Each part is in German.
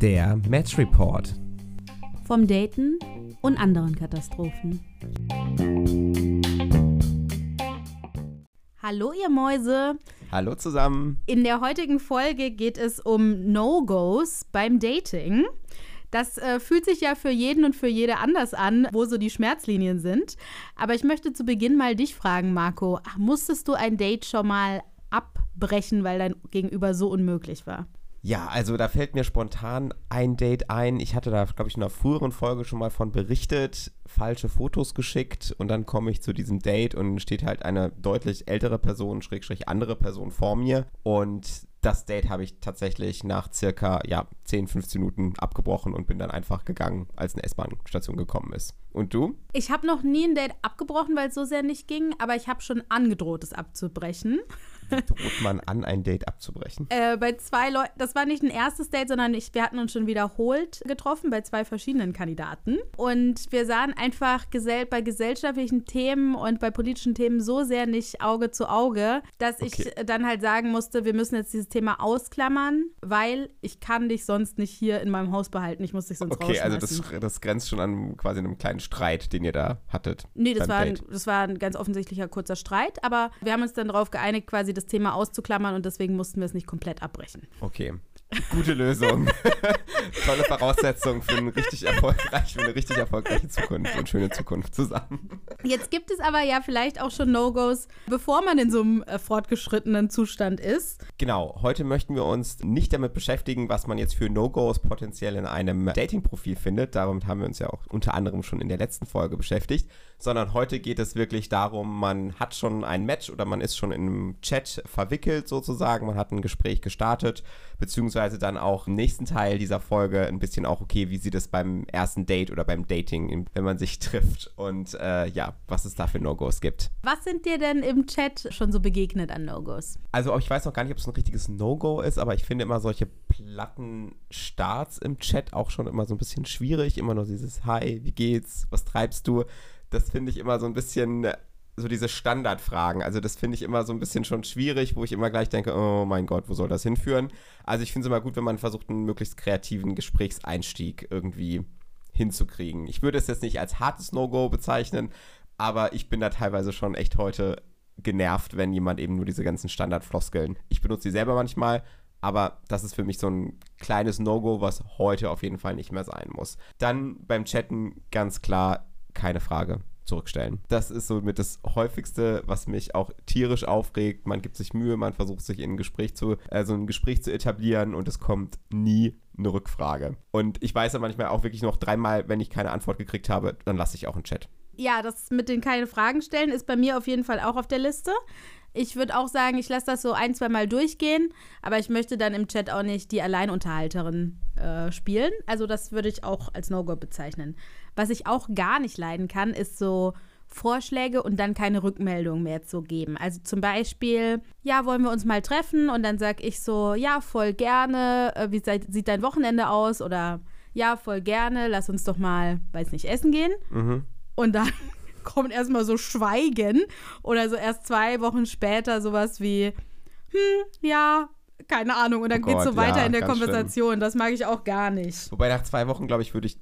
Der Match Report. Vom Daten und anderen Katastrophen. Hallo ihr Mäuse. Hallo zusammen. In der heutigen Folge geht es um No-Gos beim Dating. Das äh, fühlt sich ja für jeden und für jede anders an, wo so die Schmerzlinien sind. Aber ich möchte zu Beginn mal dich fragen, Marco. Musstest du ein Date schon mal abbrechen, weil dein Gegenüber so unmöglich war? Ja, also da fällt mir spontan ein Date ein. Ich hatte da, glaube ich, in einer früheren Folge schon mal von berichtet, falsche Fotos geschickt und dann komme ich zu diesem Date und steht halt eine deutlich ältere Person, schrägstrich andere Person vor mir und das Date habe ich tatsächlich nach circa ja, 10, 15 Minuten abgebrochen und bin dann einfach gegangen, als eine S-Bahn-Station gekommen ist. Und du? Ich habe noch nie ein Date abgebrochen, weil es so sehr nicht ging, aber ich habe schon angedroht, es abzubrechen. Droht man an, ein Date abzubrechen? Äh, bei zwei Leuten, das war nicht ein erstes Date, sondern ich, wir hatten uns schon wiederholt getroffen bei zwei verschiedenen Kandidaten. Und wir sahen einfach gesell bei gesellschaftlichen Themen und bei politischen Themen so sehr nicht Auge zu Auge, dass okay. ich dann halt sagen musste, wir müssen jetzt dieses Thema ausklammern, weil ich kann dich sonst nicht hier in meinem Haus behalten. Ich muss dich sonst Okay, also das, das grenzt schon an quasi einem kleinen Streit, den ihr da hattet. Nee, das war, ein, das war ein ganz offensichtlicher kurzer Streit, aber wir haben uns dann darauf geeinigt, quasi das Thema auszuklammern und deswegen mussten wir es nicht komplett abbrechen. Okay. Gute Lösung. Tolle Voraussetzung für, einen richtig erfolgreich, für eine richtig erfolgreiche Zukunft und schöne Zukunft zusammen. Jetzt gibt es aber ja vielleicht auch schon No-Gos, bevor man in so einem äh, fortgeschrittenen Zustand ist. Genau, heute möchten wir uns nicht damit beschäftigen, was man jetzt für No-Gos potenziell in einem Dating-Profil findet. Darum haben wir uns ja auch unter anderem schon in der letzten Folge beschäftigt. Sondern heute geht es wirklich darum, man hat schon ein Match oder man ist schon in einem Chat verwickelt sozusagen. Man hat ein Gespräch gestartet, beziehungsweise beziehungsweise dann auch im nächsten Teil dieser Folge ein bisschen auch, okay, wie sieht es beim ersten Date oder beim Dating, wenn man sich trifft und äh, ja, was es da für No-Gos gibt. Was sind dir denn im Chat schon so begegnet an No-Gos? Also ich weiß noch gar nicht, ob es ein richtiges No-Go ist, aber ich finde immer solche platten Starts im Chat auch schon immer so ein bisschen schwierig. Immer nur dieses Hi, wie geht's, was treibst du? Das finde ich immer so ein bisschen so diese Standardfragen. Also das finde ich immer so ein bisschen schon schwierig, wo ich immer gleich denke, oh mein Gott, wo soll das hinführen? Also ich finde es immer gut, wenn man versucht, einen möglichst kreativen Gesprächseinstieg irgendwie hinzukriegen. Ich würde es jetzt nicht als hartes No-Go bezeichnen, aber ich bin da teilweise schon echt heute genervt, wenn jemand eben nur diese ganzen Standardfloskeln. Ich benutze die selber manchmal, aber das ist für mich so ein kleines No-Go, was heute auf jeden Fall nicht mehr sein muss. Dann beim Chatten ganz klar keine Frage zurückstellen. Das ist so mit das häufigste, was mich auch tierisch aufregt. Man gibt sich Mühe, man versucht sich in ein Gespräch zu, also ein Gespräch zu etablieren und es kommt nie eine Rückfrage. Und ich weiß ja manchmal auch wirklich noch dreimal, wenn ich keine Antwort gekriegt habe, dann lasse ich auch einen Chat. Ja, das mit den keine Fragen stellen ist bei mir auf jeden Fall auch auf der Liste. Ich würde auch sagen, ich lasse das so ein, zwei Mal durchgehen, aber ich möchte dann im Chat auch nicht die Alleinunterhalterin äh, spielen. Also das würde ich auch als No-Go bezeichnen. Was ich auch gar nicht leiden kann, ist so Vorschläge und dann keine Rückmeldung mehr zu geben. Also zum Beispiel, ja, wollen wir uns mal treffen? Und dann sage ich so, ja, voll gerne. Äh, wie sieht dein Wochenende aus? Oder ja, voll gerne. Lass uns doch mal, weiß nicht, essen gehen. Mhm. Und dann kommt erstmal so Schweigen oder so erst zwei Wochen später sowas wie, hm, ja, keine Ahnung. Und dann oh geht es so weiter ja, in der Konversation. Schlimm. Das mag ich auch gar nicht. Wobei nach zwei Wochen, glaube ich, würde ich,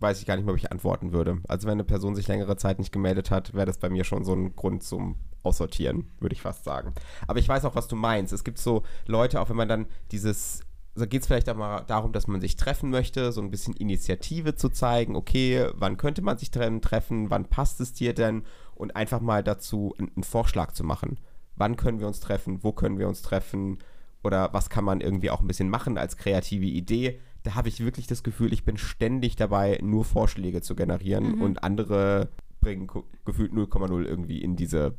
weiß ich gar nicht mehr, ob ich antworten würde. Also wenn eine Person sich längere Zeit nicht gemeldet hat, wäre das bei mir schon so ein Grund zum Aussortieren, würde ich fast sagen. Aber ich weiß auch, was du meinst. Es gibt so Leute, auch wenn man dann dieses also geht es vielleicht auch mal darum, dass man sich treffen möchte, so ein bisschen Initiative zu zeigen, okay, wann könnte man sich treffen, wann passt es dir denn und einfach mal dazu einen Vorschlag zu machen. Wann können wir uns treffen, wo können wir uns treffen oder was kann man irgendwie auch ein bisschen machen als kreative Idee. Da habe ich wirklich das Gefühl, ich bin ständig dabei, nur Vorschläge zu generieren mhm. und andere bringen gefühlt 0,0 irgendwie in diese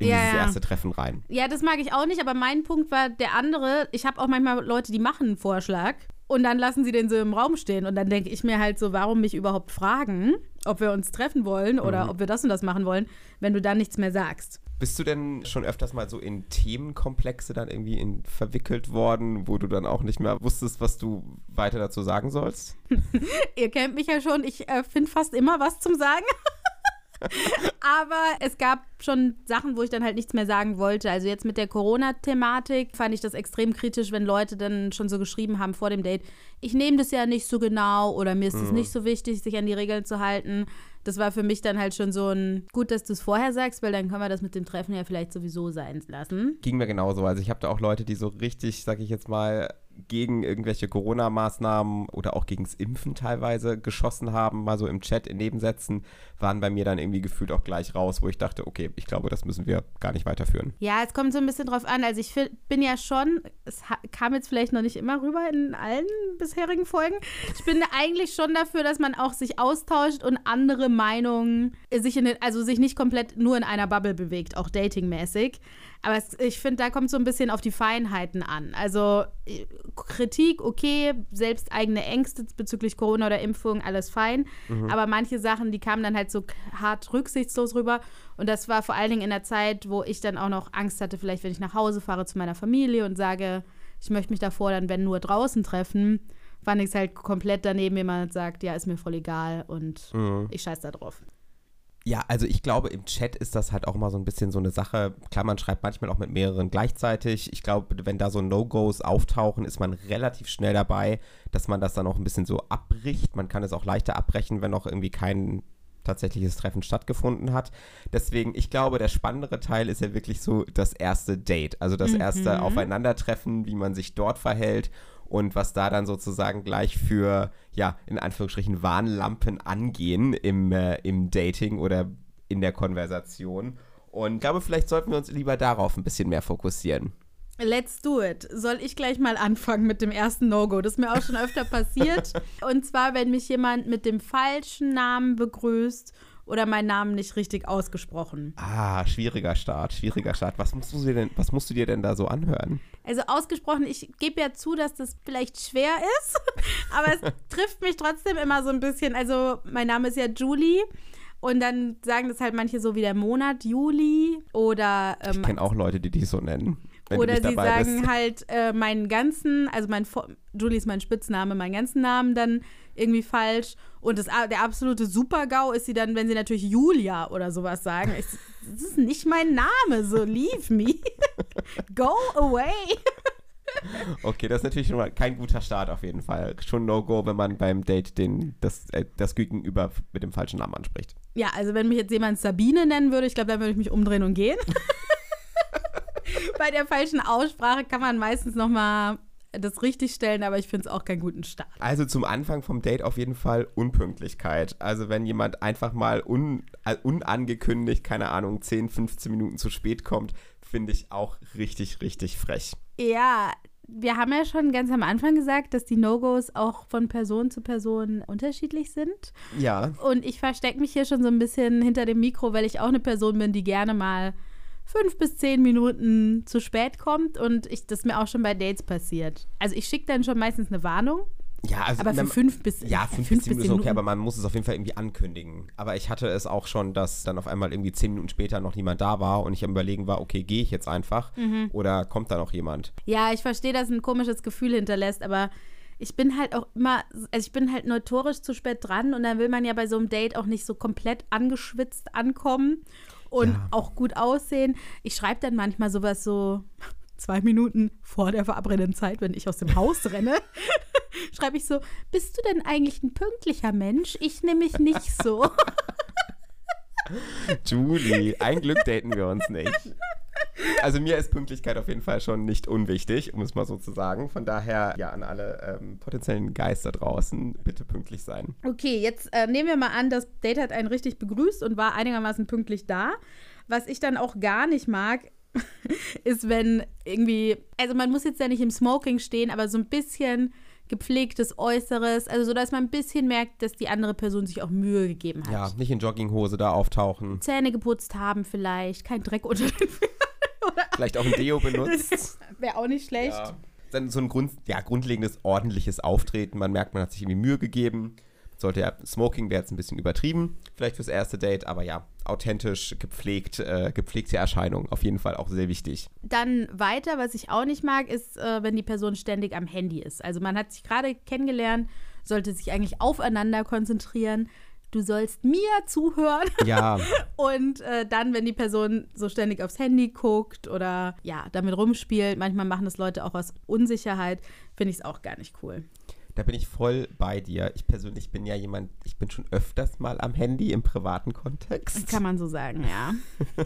in ja, dieses erste Treffen rein. Ja, das mag ich auch nicht, aber mein Punkt war der andere. Ich habe auch manchmal Leute, die machen einen Vorschlag und dann lassen sie den so im Raum stehen und dann denke ich mir halt so, warum mich überhaupt fragen, ob wir uns treffen wollen oder mhm. ob wir das und das machen wollen, wenn du dann nichts mehr sagst. Bist du denn schon öfters mal so in Themenkomplexe dann irgendwie in, verwickelt worden, wo du dann auch nicht mehr wusstest, was du weiter dazu sagen sollst? Ihr kennt mich ja schon, ich äh, finde fast immer was zum Sagen. Aber es gab schon Sachen, wo ich dann halt nichts mehr sagen wollte. Also jetzt mit der Corona-Thematik fand ich das extrem kritisch, wenn Leute dann schon so geschrieben haben vor dem Date, ich nehme das ja nicht so genau oder mir ist es Mhm. nicht so wichtig, sich an die Regeln zu halten. Das war für mich dann halt schon so ein, gut, dass du es vorher sagst, weil dann können wir das mit dem Treffen ja vielleicht sowieso sein lassen. Ging mir genauso. Also ich habe da auch Leute, die so richtig, sag ich jetzt mal, gegen irgendwelche Corona-Maßnahmen oder auch gegens Impfen teilweise geschossen haben, mal so im Chat in Nebensätzen, waren bei mir dann irgendwie gefühlt auch gleich raus, wo ich dachte, okay, ich glaube, das müssen wir gar nicht weiterführen. Ja, es kommt so ein bisschen drauf an. Also ich bin ja schon, es kam jetzt vielleicht noch nicht immer rüber in allen bisherigen Folgen. Ich bin eigentlich schon dafür, dass man auch sich austauscht und andere Meinungen sich in also sich nicht komplett nur in einer Bubble bewegt, auch datingmäßig. Aber es, ich finde, da kommt so ein bisschen auf die Feinheiten an. Also äh, Kritik, okay, selbst eigene Ängste bezüglich Corona oder Impfung, alles fein. Aber manche Sachen, die kamen dann halt so hart rücksichtslos rüber. Und das war vor allen Dingen in der Zeit, wo ich dann auch noch Angst hatte, vielleicht wenn ich nach Hause fahre zu meiner Familie und sage, ich möchte mich davor dann, wenn nur draußen treffen, fand ich es halt komplett daneben, wenn jemand sagt, ja, ist mir voll egal und ich scheiß da drauf. Ja, also ich glaube, im Chat ist das halt auch mal so ein bisschen so eine Sache. Klar, man schreibt manchmal auch mit mehreren gleichzeitig. Ich glaube, wenn da so No-Gos auftauchen, ist man relativ schnell dabei, dass man das dann auch ein bisschen so abbricht. Man kann es auch leichter abbrechen, wenn noch irgendwie kein tatsächliches Treffen stattgefunden hat. Deswegen, ich glaube, der spannendere Teil ist ja wirklich so das erste Date. Also das erste Aufeinandertreffen, wie man sich dort verhält und was da dann sozusagen gleich für, ja, in Anführungsstrichen Warnlampen angehen im, äh, im Dating oder in der Konversation. Und ich glaube, vielleicht sollten wir uns lieber darauf ein bisschen mehr fokussieren. Let's do it. Soll ich gleich mal anfangen mit dem ersten No-Go? Das ist mir auch schon öfter passiert. Und zwar, wenn mich jemand mit dem falschen Namen begrüßt oder meinen Namen nicht richtig ausgesprochen. Ah, schwieriger Start, schwieriger Start. Was musst du dir denn, was musst du dir denn da so anhören? Also ausgesprochen, ich gebe ja zu, dass das vielleicht schwer ist, aber es trifft mich trotzdem immer so ein bisschen. Also mein Name ist ja Julie und dann sagen das halt manche so wie der Monat Juli oder Ich ähm, kenne auch Leute, die dich so nennen. Oder sie sagen bist. halt äh, meinen ganzen, also mein Julie ist mein Spitzname, meinen ganzen Namen dann irgendwie falsch. Und das, der absolute Super-GAU ist sie dann, wenn sie natürlich Julia oder sowas sagen. Ich, das ist nicht mein Name, so leave me. Go away. Okay, das ist natürlich schon mal kein guter Start auf jeden Fall. Schon No-Go, wenn man beim Date den, das, äh, das Gegenüber mit dem falschen Namen anspricht. Ja, also wenn mich jetzt jemand Sabine nennen würde, ich glaube, dann würde ich mich umdrehen und gehen. Bei der falschen Aussprache kann man meistens noch mal das richtig stellen, aber ich finde es auch keinen guten Start. Also zum Anfang vom Date auf jeden Fall Unpünktlichkeit. Also wenn jemand einfach mal un, äh, unangekündigt, keine Ahnung, 10, 15 Minuten zu spät kommt, finde ich auch richtig, richtig frech. Ja, wir haben ja schon ganz am Anfang gesagt, dass die No-Gos auch von Person zu Person unterschiedlich sind. Ja, Und ich verstecke mich hier schon so ein bisschen hinter dem Mikro, weil ich auch eine Person bin, die gerne mal fünf bis zehn Minuten zu spät kommt und ich, das mir auch schon bei Dates passiert. Also ich schicke dann schon meistens eine Warnung, ja, also aber für wenn- fünf bis Ja, fünf bis zehn Minuten ist okay, aber man muss es auf jeden Fall irgendwie ankündigen. Aber ich hatte es auch schon, dass dann auf einmal irgendwie zehn Minuten später noch niemand da war und ich am überlegen war, okay, gehe ich jetzt einfach oder kommt da noch jemand? Ja, ich verstehe, dass ein komisches Gefühl hinterlässt, aber ich bin halt auch immer, also ich bin halt notorisch zu spät dran und dann will man ja bei so einem Date auch nicht so komplett angeschwitzt ankommen und Ja. auch gut aussehen. Ich schreibe dann manchmal sowas so zwei Minuten vor der verabredeten Zeit, wenn ich aus dem Haus renne, schreibe ich so, bist du denn eigentlich ein pünktlicher Mensch? Ich nämlich nicht so. Julie, ein Glück daten wir uns nicht. Also mir ist Pünktlichkeit auf jeden Fall schon nicht unwichtig, um es mal so zu sagen. Von daher, ja, an alle ähm, potenziellen Geister draußen, bitte pünktlich sein. Okay, jetzt äh, nehmen wir mal an, das Date hat einen richtig begrüßt und war einigermaßen pünktlich da. Was ich dann auch gar nicht mag, ist, wenn irgendwie, also man muss jetzt ja nicht im Smoking stehen, aber so ein bisschen gepflegtes Äußeres, also so, dass man ein bisschen merkt, dass die andere Person sich auch Mühe gegeben hat. Ja, nicht in Jogginghose da auftauchen. Zähne geputzt haben vielleicht, kein Dreck unter den Fingern. Vielleicht auch ein Deo benutzt. Wäre auch nicht schlecht. Ja. Dann so ein Grund, ja, grundlegendes, ordentliches Auftreten. Man merkt, man hat sich irgendwie Mühe gegeben. Sollte ja, Smoking wäre jetzt ein bisschen übertrieben, vielleicht fürs erste Date, aber ja, authentisch, gepflegt, äh, gepflegte Erscheinung, auf jeden Fall auch sehr wichtig. Dann weiter, was ich auch nicht mag, ist, äh, wenn die Person ständig am Handy ist. Also man hat sich gerade kennengelernt, sollte sich eigentlich aufeinander konzentrieren. du sollst mir zuhören. Ja, Und äh, dann, wenn die Person so ständig aufs Handy guckt oder ja, damit rumspielt, manchmal machen das Leute auch aus Unsicherheit, finde ich es auch gar nicht cool. Da bin ich voll bei dir. Ich persönlich bin ja jemand, ich bin schon öfters mal am Handy im privaten Kontext. Kann man so sagen, ja.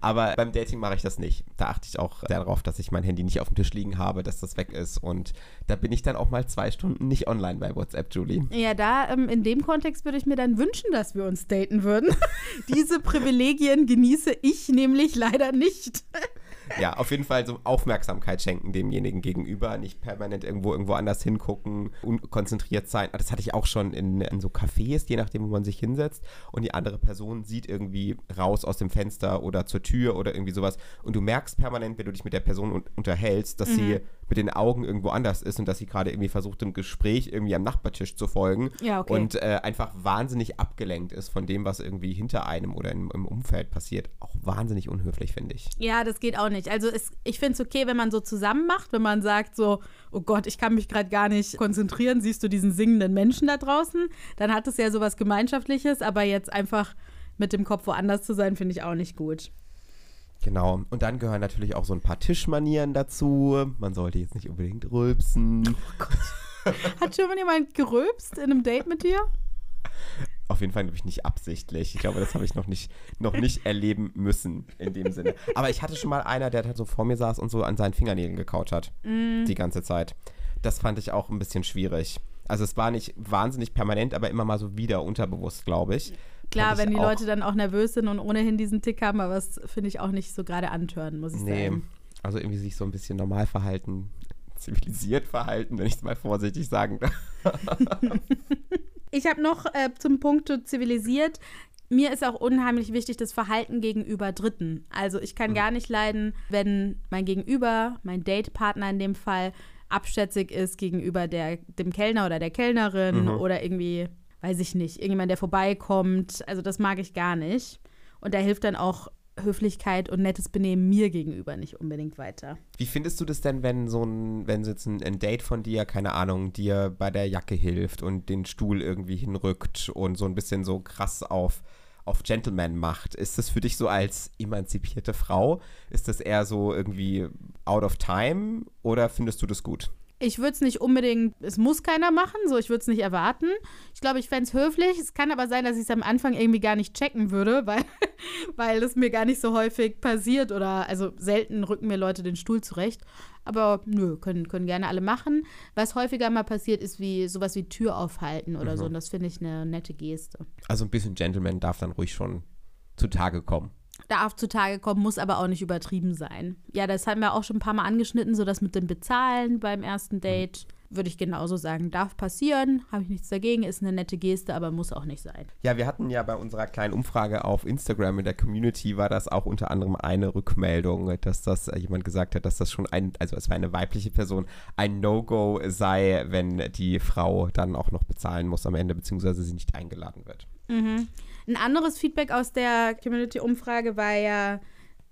Aber beim Dating mache ich das nicht. Da achte ich auch sehr darauf, dass ich mein Handy nicht auf dem Tisch liegen habe, dass das weg ist. Und da bin ich dann auch mal zwei Stunden nicht online bei WhatsApp, Julie. Ja, da ähm, in dem Kontext würde ich mir dann wünschen, dass wir uns daten würden. Diese Privilegien genieße ich nämlich leider nicht. Ja, auf jeden Fall so Aufmerksamkeit schenken demjenigen gegenüber, nicht permanent irgendwo irgendwo anders hingucken, unkonzentriert sein. Das hatte ich auch schon in, in so Cafés, je nachdem, wo man sich hinsetzt. Und die andere Person sieht irgendwie raus aus dem Fenster oder zur Tür oder irgendwie sowas. Und du merkst permanent, wenn du dich mit der Person un unterhältst, dass sie mit den Augen irgendwo anders ist und dass sie gerade irgendwie versucht, im Gespräch irgendwie am Nachbartisch zu folgen Ja, okay. und äh, einfach wahnsinnig abgelenkt ist von dem, was irgendwie hinter einem oder im, im Umfeld passiert. Auch wahnsinnig unhöflich, finde ich. Ja, das geht auch nicht. Also es, ich finde es okay, wenn man so zusammen macht, wenn man sagt so, oh Gott, ich kann mich gerade gar nicht konzentrieren, siehst du diesen singenden Menschen da draußen? Dann hat es ja sowas Gemeinschaftliches, aber jetzt einfach mit dem Kopf woanders zu sein, finde ich auch nicht gut. Genau. Und dann gehören natürlich auch so ein paar Tischmanieren dazu. Man sollte jetzt nicht unbedingt rülpsen. Hat schon mal jemand gerülpst in einem Date mit dir? Auf jeden Fall glaube ich nicht absichtlich. Ich glaube, das habe ich noch nicht, noch nicht erleben müssen in dem Sinne. Aber ich hatte schon mal einer, der halt so vor mir saß und so an seinen Fingernägeln gekaut hat. Die ganze Zeit. Das fand ich auch ein bisschen schwierig. Also es war nicht wahnsinnig permanent, aber immer mal so wieder unterbewusst, glaube ich. Klar, wenn die Leute dann auch nervös sind und ohnehin diesen Tick haben, aber das finde ich auch nicht so gerade antören, muss ich Nee, sagen. also irgendwie sich so ein bisschen normal verhalten, zivilisiert verhalten, wenn ich es mal vorsichtig sagen darf. Ich habe noch äh, zum Punkt zivilisiert. Mir ist auch unheimlich wichtig das Verhalten gegenüber Dritten. Also ich kann gar nicht leiden, wenn mein Gegenüber, mein Datepartner in dem Fall, abschätzig ist gegenüber der, dem Kellner oder der Kellnerin oder irgendwie, weiß ich nicht, irgendjemand, der vorbeikommt. Also das mag ich gar nicht. Und da hilft dann auch Höflichkeit und nettes Benehmen mir gegenüber nicht unbedingt weiter. Wie findest du das denn, wenn so ein, wenn jetzt ein, ein Date von dir, keine Ahnung, dir bei der Jacke hilft und den Stuhl irgendwie hinrückt und so ein bisschen so krass auf, auf Gentleman macht? Ist das für dich so als emanzipierte Frau? Ist das eher so irgendwie out of time oder findest du das gut? Ich würde es nicht unbedingt, es muss keiner machen, so ich würde es nicht erwarten. Ich glaube, ich fände es höflich. Es kann aber sein, dass ich es am Anfang irgendwie gar nicht checken würde, weil, weil es mir gar nicht so häufig passiert oder also selten rücken mir Leute den Stuhl zurecht. Aber nö, können, können gerne alle machen. Was häufiger mal passiert, ist wie sowas wie Tür aufhalten oder so. Und das finde ich eine nette Geste. Also ein bisschen Gentleman darf dann ruhig schon zutage kommen. Darf zutage kommen, muss aber auch nicht übertrieben sein. Ja, das haben wir auch schon ein paar Mal angeschnitten, so das mit dem Bezahlen beim ersten Date. Würde ich genauso sagen, darf passieren, habe ich nichts dagegen, ist eine nette Geste, aber muss auch nicht sein. Ja, wir hatten ja bei unserer kleinen Umfrage auf Instagram in der Community war das auch unter anderem eine Rückmeldung, dass das äh, jemand gesagt hat, dass das schon ein, also es war eine weibliche Person, ein No-Go sei, wenn die Frau dann auch noch bezahlen muss am Ende, beziehungsweise sie nicht eingeladen wird. Ein anderes Feedback aus der Community-Umfrage war ja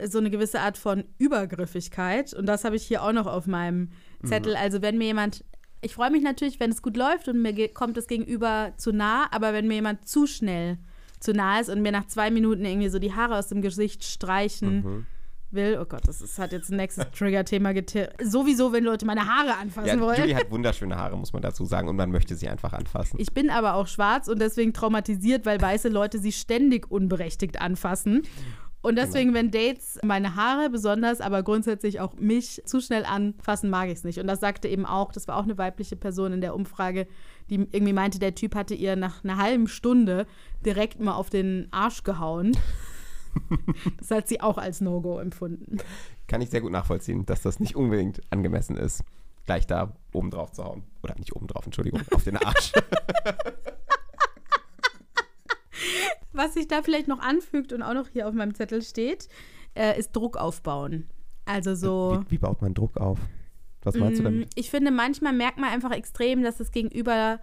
so eine gewisse Art von Übergriffigkeit. Und das habe ich hier auch noch auf meinem Zettel. Also wenn mir jemand, ich freue mich natürlich, wenn es gut läuft und mir kommt das Gegenüber zu nah, aber wenn mir jemand zu schnell zu nah ist und mir nach zwei Minuten irgendwie so die Haare aus dem Gesicht streichen will, oh Gott, das ist, hat jetzt ein nächstes Trigger-Thema geti- Sowieso, wenn Leute meine Haare anfassen Ja, wollen. Julie hat wunderschöne Haare, muss man dazu sagen, und man möchte sie einfach anfassen. Ich bin aber auch schwarz und deswegen traumatisiert, weil weiße Leute sie ständig unberechtigt anfassen. Und deswegen, wenn Dates meine Haare besonders, aber grundsätzlich auch mich zu schnell anfassen, mag ich es nicht. Und das sagte eben auch, das war auch eine weibliche Person in der Umfrage, die irgendwie meinte, der Typ hatte ihr nach einer halben Stunde direkt mal auf den Arsch gehauen. Das hat sie auch als No-Go empfunden. Kann ich sehr gut nachvollziehen, dass das nicht unbedingt angemessen ist, gleich da oben drauf zu hauen. Oder nicht oben drauf, Entschuldigung, auf den Arsch. Was sich da vielleicht noch anfügt und auch noch hier auf meinem Zettel steht, äh, ist Druck aufbauen. Also so. Wie, wie baut man Druck auf? Was meinst du Mm, damit? Ich finde, manchmal merkt man einfach extrem, dass das Gegenüber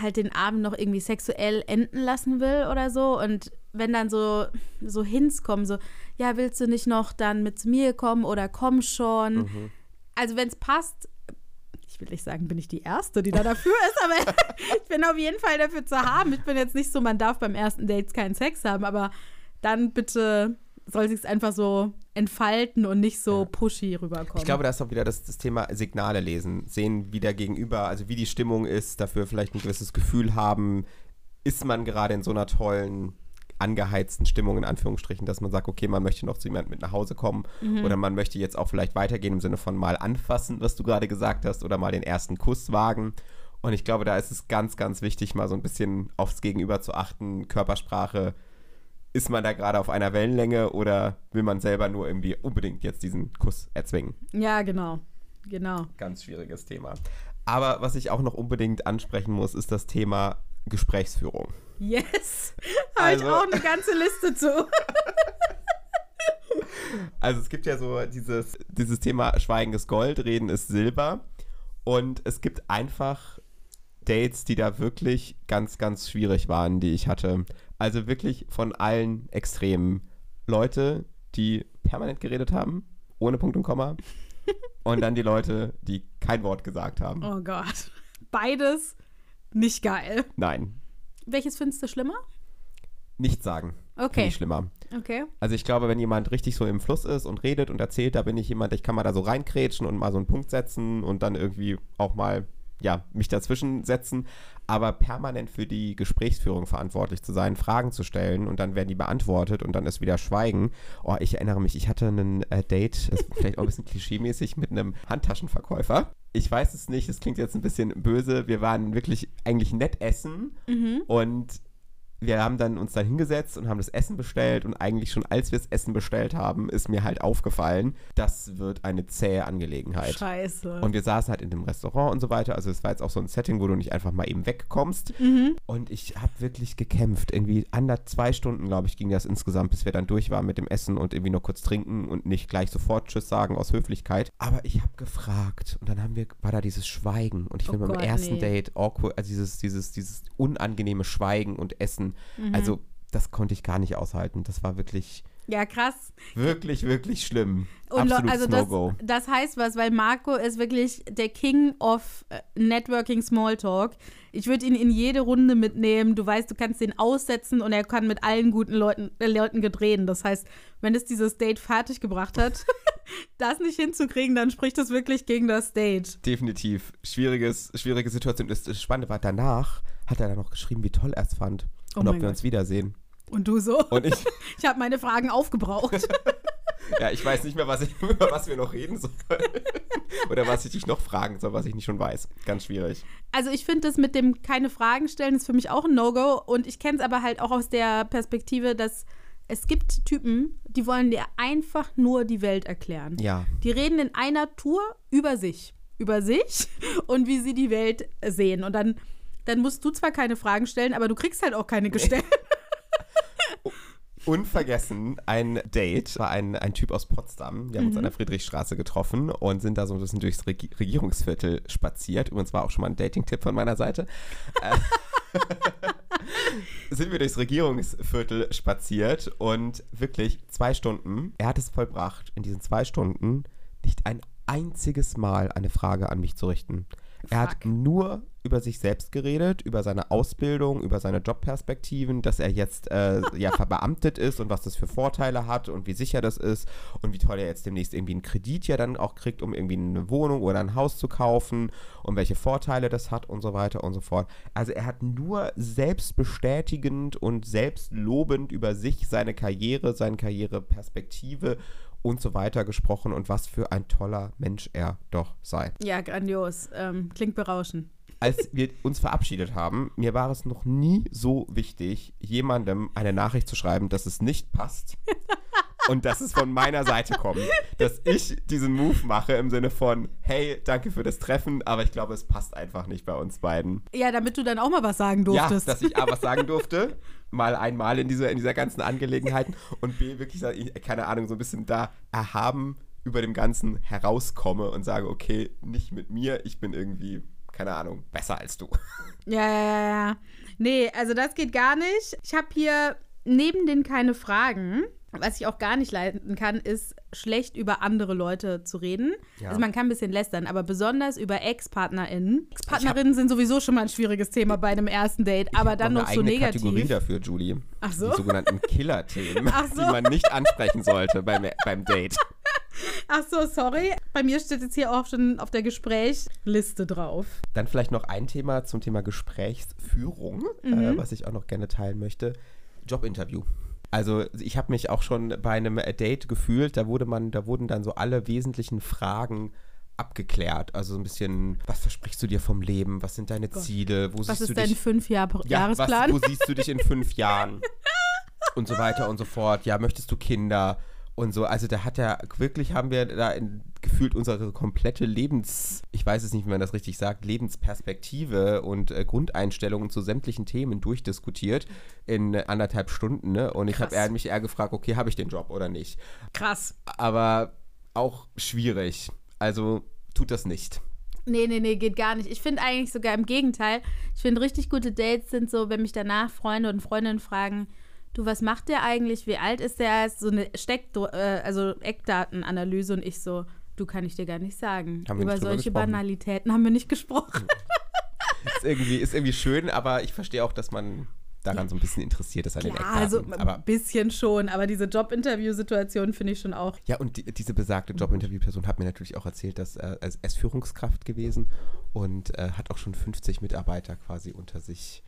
halt den Abend noch irgendwie sexuell enden lassen will oder so. Und wenn dann so, so Hints kommen, so, ja, willst du nicht noch dann mit zu mir kommen oder komm schon? Mhm. Also wenn es passt, ich will nicht sagen, bin ich die Erste, die da dafür ist, aber ich bin auf jeden Fall dafür zu haben. Ich bin jetzt nicht so, man darf beim ersten Date keinen Sex haben, aber dann bitte soll sich es einfach so entfalten und nicht so pushy rüberkommen. Ich glaube, da ist auch wieder das, das Thema Signale lesen, sehen, wie der Gegenüber, also wie die Stimmung ist, dafür vielleicht ein gewisses Gefühl haben, ist man gerade in so einer tollen, angeheizten Stimmung, in Anführungsstrichen, dass man sagt, okay, man möchte noch zu jemandem mit nach Hause kommen Mhm. oder man möchte jetzt auch vielleicht weitergehen im Sinne von mal anfassen, was du gerade gesagt hast, oder mal den ersten Kuss wagen. Und ich glaube, da ist es ganz, ganz wichtig, mal so ein bisschen aufs Gegenüber zu achten, Körpersprache. Ist man da gerade auf einer Wellenlänge oder will man selber nur irgendwie unbedingt jetzt diesen Kuss erzwingen? Ja, genau. Genau. Ganz schwieriges Thema. Aber was ich auch noch unbedingt ansprechen muss, ist das Thema Gesprächsführung. Yes. Habe Also- ich auch eine ganze Liste zu. Also es gibt ja so dieses, dieses Thema Schweigen ist Gold, Reden ist Silber. Und es gibt einfach Dates, die da wirklich ganz, ganz schwierig waren, die ich hatte. Also wirklich von allen Extremen. Leute, die permanent geredet haben, ohne Punkt und Komma. und dann die Leute, die kein Wort gesagt haben. Oh Gott. Beides nicht geil. Nein, Welches findest du schlimmer? nichts sagen. Okay. ich schlimmer. Okay. Also ich glaube, wenn jemand richtig so im Fluss ist und redet und erzählt, da bin ich jemand, ich kann mal da so reinkrätschen und mal so einen Punkt setzen und dann irgendwie auch mal, ja, mich dazwischen setzen. Aber permanent für die Gesprächsführung verantwortlich zu sein, Fragen zu stellen und dann werden die beantwortet und dann ist wieder Schweigen. Oh, ich erinnere mich, ich hatte ein äh, Date, das ist vielleicht auch ein bisschen klischeemäßig, mit einem Handtaschenverkäufer. Ich weiß es nicht, es klingt jetzt ein bisschen böse. Wir waren wirklich eigentlich nett essen Mhm. und wir haben dann uns dann hingesetzt und haben das Essen bestellt und eigentlich schon als wir das Essen bestellt haben, ist mir halt aufgefallen, das wird eine zähe Angelegenheit. Scheiße. Und wir saßen halt in dem Restaurant und so weiter. Also es war jetzt auch so ein Setting, wo du nicht einfach mal eben wegkommst. mhm. Und ich habe wirklich gekämpft. Irgendwie under zwei Stunden, glaube ich, ging das insgesamt, bis wir dann durch waren mit dem Essen und irgendwie nur kurz trinken und nicht gleich sofort Tschüss sagen aus Höflichkeit. Aber ich habe gefragt und dann haben wir, war da dieses Schweigen. Und ich Oh finde beim ersten nee. Date awkward, also dieses, dieses, dieses unangenehme Schweigen und Essen. Mhm. Also das konnte ich gar nicht aushalten. Das war wirklich, Ja, krass. wirklich, wirklich schlimm. Und Absolutes also das, das heißt was, weil Marco ist wirklich der King of äh, Networking Smalltalk. Ich würde ihn in jede Runde mitnehmen. Du weißt, du kannst den aussetzen und er kann mit allen guten Leuten, äh, Leuten gedrehen. Das heißt, wenn es dieses Date fertig gebracht hat, das nicht hinzukriegen, dann spricht das wirklich gegen das Date. Definitiv. Schwieriges, schwierige Situation. Das Spannende war, danach hat er dann noch geschrieben, wie toll er es fand. Oh und ob wir Gott. uns wiedersehen. Und du so? Und ich, Ich habe meine Fragen aufgebraucht. ja, ich weiß nicht mehr, was ich, über was wir noch reden sollen. Oder was ich dich noch fragen soll, was ich nicht schon weiß. Ganz schwierig. Also ich finde das mit dem keine Fragen stellen ist für mich auch ein No-Go und ich kenne es aber halt auch aus der Perspektive, dass es gibt Typen, die wollen dir einfach nur die Welt erklären. Ja. Die reden in einer Tour über sich, über sich und wie sie die Welt sehen und dann dann musst du zwar keine Fragen stellen, aber du kriegst halt auch keine gestellt. Unvergessen, ein Date war ein, ein Typ aus Potsdam. Wir haben uns an der Friedrichstraße getroffen und sind da so ein bisschen durchs Regi Regierungsviertel spaziert. Übrigens war auch schon mal ein Dating-Tipp von meiner Seite. Äh, sind wir durchs Regierungsviertel spaziert und wirklich zwei Stunden. Er hat es vollbracht, in diesen zwei Stunden nicht ein einziges Mal eine Frage an mich zu richten. Er hat nur über sich selbst geredet, über seine Ausbildung, über seine Jobperspektiven, dass er jetzt äh, ja verbeamtet ist und was das für Vorteile hat und wie sicher das ist und wie toll er jetzt demnächst irgendwie einen Kredit ja dann auch kriegt, um irgendwie eine Wohnung oder ein Haus zu kaufen und welche Vorteile das hat und so weiter und so fort. Also er hat nur selbstbestätigend und selbstlobend über sich, seine Karriere, seine Karriereperspektive und so weiter gesprochen und was für ein toller Mensch er doch sei. ja, grandios. Ähm, klingt berauschend. Als wir uns verabschiedet haben, mir war es noch nie so wichtig, jemandem eine Nachricht zu schreiben, dass es nicht passt und dass es von meiner Seite kommt. Dass ich diesen Move mache im Sinne von, hey, danke für das Treffen, aber ich glaube, es passt einfach nicht bei uns beiden. Ja, damit du dann auch mal was sagen durftest. Ja, dass ich A, was sagen durfte, mal einmal in dieser, in dieser ganzen Angelegenheiten und B, wirklich, keine Ahnung, so ein bisschen da erhaben über dem Ganzen herauskomme und sage, okay, nicht mit mir, ich bin irgendwie, keine Ahnung, besser als du. Ja, ja, ja, ja. Nee, also das geht gar nicht. Ich habe hier neben den keine Fragen, Was ich auch gar nicht leiden kann, ist schlecht über andere Leute zu reden. Ja. Also man kann ein bisschen lästern, aber besonders über Ex-PartnerInnen. Ex-PartnerInnen sind sowieso schon mal ein schwieriges Thema bei einem ersten Date, Ich aber dann noch noch so negativ. Kategorie dafür, Julie. Ach so? Die sogenannten Killer-Themen, so. die man nicht ansprechen sollte beim, beim Date. Ach so, sorry. Bei mir steht jetzt hier auch schon auf der Gesprächsliste drauf. Dann vielleicht noch ein Thema zum Thema Gesprächsführung, Mhm. äh, was ich auch noch gerne teilen möchte. Jobinterview. Also ich habe mich auch schon bei einem äh, Date gefühlt, da wurde man, da wurden dann so alle wesentlichen Fragen abgeklärt. Also so ein bisschen, was versprichst du dir vom Leben? Was sind deine Ziele? Wo Was siehst du ist dein dich? Fünf-Jahresplan? Was, wo siehst du dich in fünf Jahren? Und so weiter und so fort. Ja, möchtest du Kinder? Und so, also da hat er, wirklich haben wir da in, gefühlt unsere komplette Lebens, ich weiß es nicht, wie man das richtig sagt, Lebensperspektive und äh, Grundeinstellungen zu sämtlichen Themen durchdiskutiert in äh, anderthalb Stunden. Ne? Und ich Krass. habe eher mich eher gefragt, okay, habe ich den Job oder nicht? Krass. Aber auch schwierig. Also tut das nicht. Nee, nee, nee, geht gar nicht. Ich finde eigentlich sogar im Gegenteil. Ich finde richtig gute Dates sind so, wenn mich danach Freunde und Freundinnen fragen, du, was macht der eigentlich? Wie alt ist der? So eine Steck äh, also Eckdatenanalyse und ich so, du kann ich dir gar nicht sagen. Haben Über nicht solche. Banalitäten haben wir nicht gesprochen. Ist irgendwie, ist irgendwie schön, aber ich verstehe auch, dass man daran so ein bisschen interessiert ist an den Klar, Eckdaten. also aber ein bisschen schon, aber diese Jobinterview-Situation finde ich schon auch. Ja, und die, diese besagte Jobinterviewperson hat mir natürlich auch erzählt, dass äh, er ist Führungskraft gewesen und äh, hat auch schon 50 Mitarbeiter quasi unter sich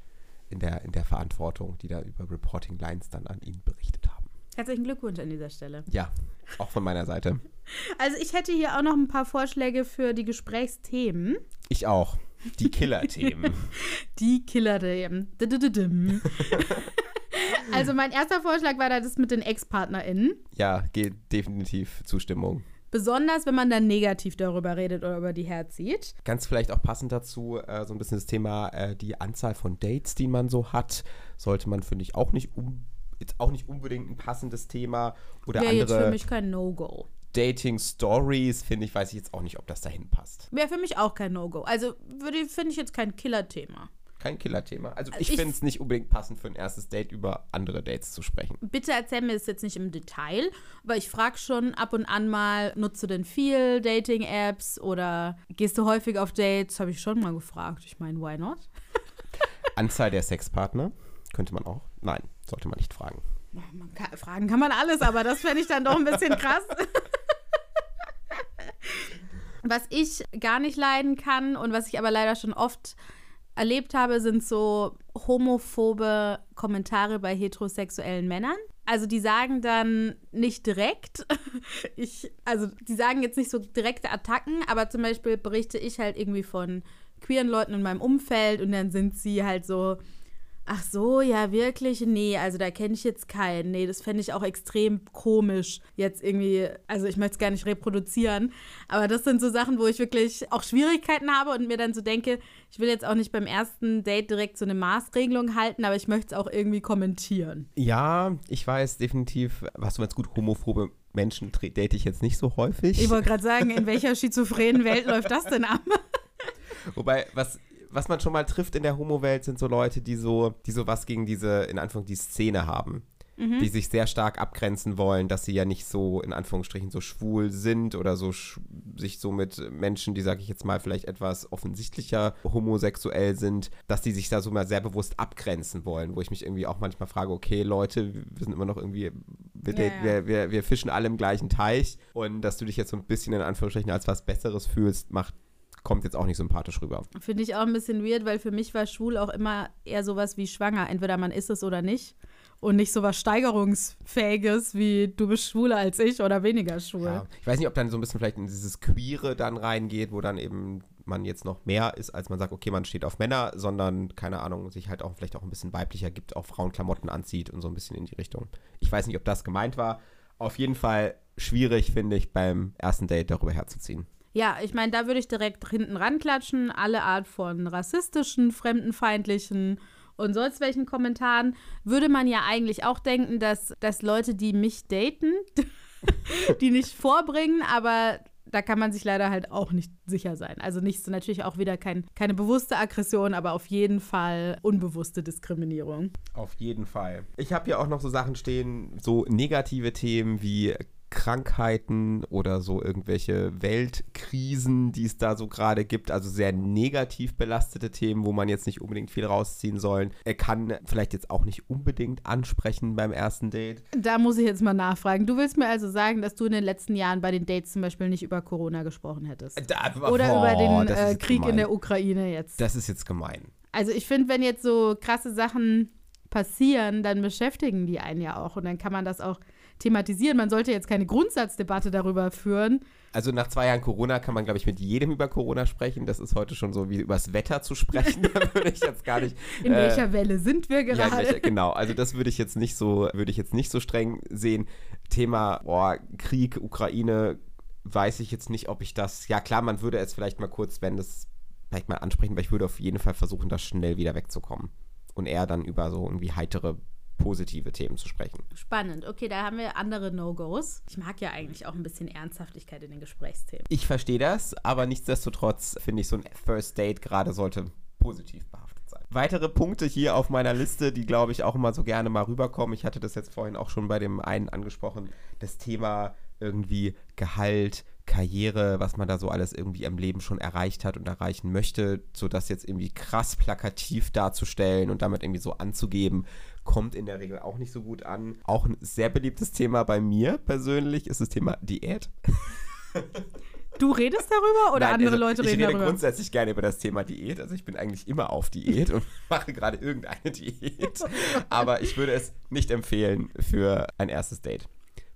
in der, in der Verantwortung, die da über Reporting Lines dann an ihn berichtet haben. Herzlichen Glückwunsch an dieser Stelle. Ja, auch von meiner Seite. Also ich hätte hier auch noch ein paar Vorschläge für die Gesprächsthemen. Ich auch. Die Killer-Themen. Die Killer-Themen. Also mein erster Vorschlag war da das mit den Ex-PartnerInnen. ja, geht definitiv Zustimmung. Besonders, wenn man dann negativ darüber redet oder über die herzieht. Ganz vielleicht auch passend dazu, äh, so ein bisschen das Thema, äh, die Anzahl von Dates, die man so hat, sollte man, finde ich, auch nicht um, jetzt auch nicht unbedingt ein passendes Thema oder Wäre jetzt für andere mich kein No-Go. Dating-Stories, finde ich, weiß ich jetzt auch nicht, ob das dahin passt. Wäre für mich auch kein No-Go. Also finde ich jetzt kein Killer-Thema. Kein Killer-Thema. Also Also ich ich- finde es nicht unbedingt passend für ein erstes Date über andere Dates zu sprechen. Bitte erzähl mir das jetzt nicht im Detail, aber ich frage schon ab und an mal, nutzt du denn viel Dating-Apps oder gehst du häufig auf Dates? Habe ich schon mal gefragt. Ich meine, why not? Anzahl der Sexpartner könnte man auch. Nein, sollte man nicht fragen. Man kann, fragen kann man alles, aber das fände ich dann doch ein bisschen krass. Was ich gar nicht leiden kann und was ich aber leider schon oft erlebt habe, sind so homophobe Kommentare bei heterosexuellen Männern. Also die sagen dann nicht direkt, ich, also die sagen jetzt nicht so direkte Attacken, aber zum Beispiel berichte ich halt irgendwie von queeren Leuten in meinem Umfeld und dann sind sie halt so, Ach so, ja, wirklich? Nee, also da kenne ich jetzt keinen. Nee, das fände ich auch extrem komisch. Jetzt irgendwie, also ich möchte es gar nicht reproduzieren, aber das sind so Sachen, wo ich wirklich auch Schwierigkeiten habe und mir dann so denke, ich will jetzt auch nicht beim ersten Date direkt so eine Maßregelung halten, aber ich möchte es auch irgendwie kommentieren. Ja, ich weiß definitiv, was du meinst, gut, homophobe Menschen date ich jetzt nicht so häufig. Ich wollte gerade sagen, in welcher schizophrenen Welt läuft das denn ab? Wobei, was, was man schon mal trifft in der Homo-Welt, sind so Leute, die so, die so was gegen diese, in Anführung, die Szene haben. Mhm. Die sich sehr stark abgrenzen wollen, dass sie ja nicht so, in Anführungsstrichen, so schwul sind oder so sich so mit Menschen, die, sag ich jetzt mal, vielleicht etwas offensichtlicher homosexuell sind, dass die sich da so mal sehr bewusst abgrenzen wollen, wo ich mich irgendwie auch manchmal frage, okay, Leute, wir sind immer noch irgendwie, wir, Ja, ja. wir, wir, wir fischen alle im gleichen Teich und dass du dich jetzt so ein bisschen in Anführungsstrichen als was Besseres fühlst, macht kommt jetzt auch nicht sympathisch rüber. Finde ich auch ein bisschen weird, weil für mich war schwul auch immer eher sowas wie schwanger. Entweder man ist es oder nicht. Und nicht sowas Steigerungsfähiges wie du bist schwuler als ich oder weniger schwul. Ja. Ich weiß nicht, ob dann so ein bisschen vielleicht in dieses Queere dann reingeht, wo dann eben man jetzt noch mehr ist, als man sagt, okay, man steht auf Männer, sondern, keine Ahnung, sich halt auch vielleicht auch ein bisschen weiblicher gibt, auch Frauenklamotten anzieht und so ein bisschen in die Richtung. Ich weiß nicht, ob das gemeint war. Auf jeden Fall schwierig, finde ich, beim ersten Date darüber herzuziehen. Ja, ich meine, da würde ich direkt hinten ranklatschen. Alle Art von rassistischen, fremdenfeindlichen und sonst welchen Kommentaren würde man ja eigentlich auch denken, dass, dass Leute, die mich daten, die nicht vorbringen, aber da kann man sich leider halt auch nicht sicher sein. Also nicht so natürlich auch wieder kein, keine bewusste Aggression, aber auf jeden Fall unbewusste Diskriminierung. Auf jeden Fall. Ich habe hier auch noch so Sachen stehen, so negative Themen wie Krankheiten oder so irgendwelche Weltkrisen, die es da so gerade gibt, also sehr negativ belastete Themen, wo man jetzt nicht unbedingt viel rausziehen soll. Er kann vielleicht jetzt auch nicht unbedingt ansprechen beim ersten Date. Da muss ich jetzt mal nachfragen. Du willst mir also sagen, dass du in den letzten Jahren bei den Dates zum Beispiel nicht über Corona gesprochen hättest? Da, oder boah, über den äh, Krieg gemein. in der Ukraine jetzt? Das ist jetzt gemein. Also ich finde, wenn jetzt so krasse Sachen passieren, dann beschäftigen die einen ja auch und dann kann man das auch thematisieren. Man sollte jetzt keine Grundsatzdebatte darüber führen. Also nach zwei Jahren Corona kann man, glaube ich, mit jedem über Corona sprechen. Das ist heute schon so wie übers Wetter zu sprechen. da würde ich jetzt gar nicht. In äh, welcher Welle sind wir Ja, gerade? in welcher, genau. Also das würde ich jetzt nicht so, würde ich jetzt nicht so streng sehen. Thema boah, Krieg, Ukraine, weiß ich jetzt nicht, ob ich das. Ja klar, man würde es vielleicht mal kurz, wenn das vielleicht mal ansprechen, aber ich würde auf jeden Fall versuchen, da schnell wieder wegzukommen. Und eher dann über so irgendwie heitere, positive Themen zu sprechen. Spannend. Okay, da haben wir andere No-Gos. Ich mag ja eigentlich auch ein bisschen Ernsthaftigkeit in den Gesprächsthemen. Ich verstehe das, aber nichtsdestotrotz finde ich, so ein First Date gerade sollte positiv behaftet sein. Weitere Punkte hier auf meiner Liste, die glaube ich auch immer so gerne mal rüberkommen. Ich hatte das jetzt vorhin auch schon bei dem einen angesprochen. Das Thema irgendwie Gehalt, Karriere, was man da so alles irgendwie im Leben schon erreicht hat und erreichen möchte, so das jetzt irgendwie krass plakativ darzustellen und damit irgendwie so anzugeben, kommt in der Regel auch nicht so gut an. Auch ein sehr beliebtes Thema bei mir persönlich ist das Thema Diät. Du redest darüber oder Nein, andere also Leute ich reden rede darüber? grundsätzlich gerne über das Thema Diät. Also ich bin eigentlich immer auf Diät und mache gerade irgendeine Diät. Aber ich würde es nicht empfehlen für ein erstes Date.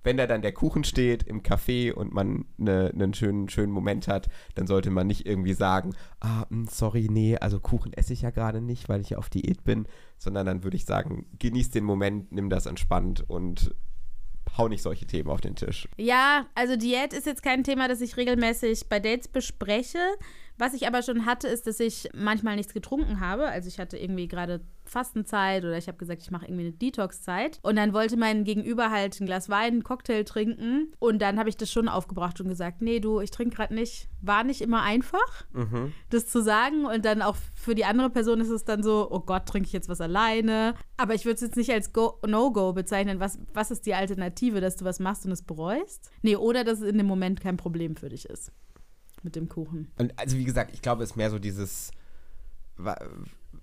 Wenn da dann der Kuchen steht im Café und man ne, einen schönen, schönen Moment hat, dann sollte man nicht irgendwie sagen, ah, mh, sorry, nee, also Kuchen esse ich ja gerade nicht, weil ich ja auf Diät bin, sondern dann würde ich sagen, genieß den Moment, nimm das entspannt und hau nicht solche Themen auf den Tisch. Ja, also Diät ist jetzt kein Thema, das ich regelmäßig bei Dates bespreche. Was ich aber schon hatte, ist, dass ich manchmal nichts getrunken habe. Also ich hatte irgendwie gerade Fastenzeit oder ich habe gesagt, ich mache irgendwie eine Detox-Zeit. Und dann wollte mein Gegenüber halt ein Glas Wein, einen Cocktail trinken. Und dann habe ich das schon aufgebracht und gesagt, nee, du, ich trinke gerade nicht. War nicht immer einfach, Mhm. das zu sagen. Und dann auch für die andere Person ist es dann so, oh Gott, trinke ich jetzt was alleine. Aber ich würde es jetzt nicht als Go- No-Go bezeichnen. Was, was ist die Alternative, dass du was machst und es bereust? Nee, oder dass es in dem Moment kein Problem für dich ist. Mit dem Kuchen. Und also wie gesagt, ich glaube, es ist mehr so dieses, wa-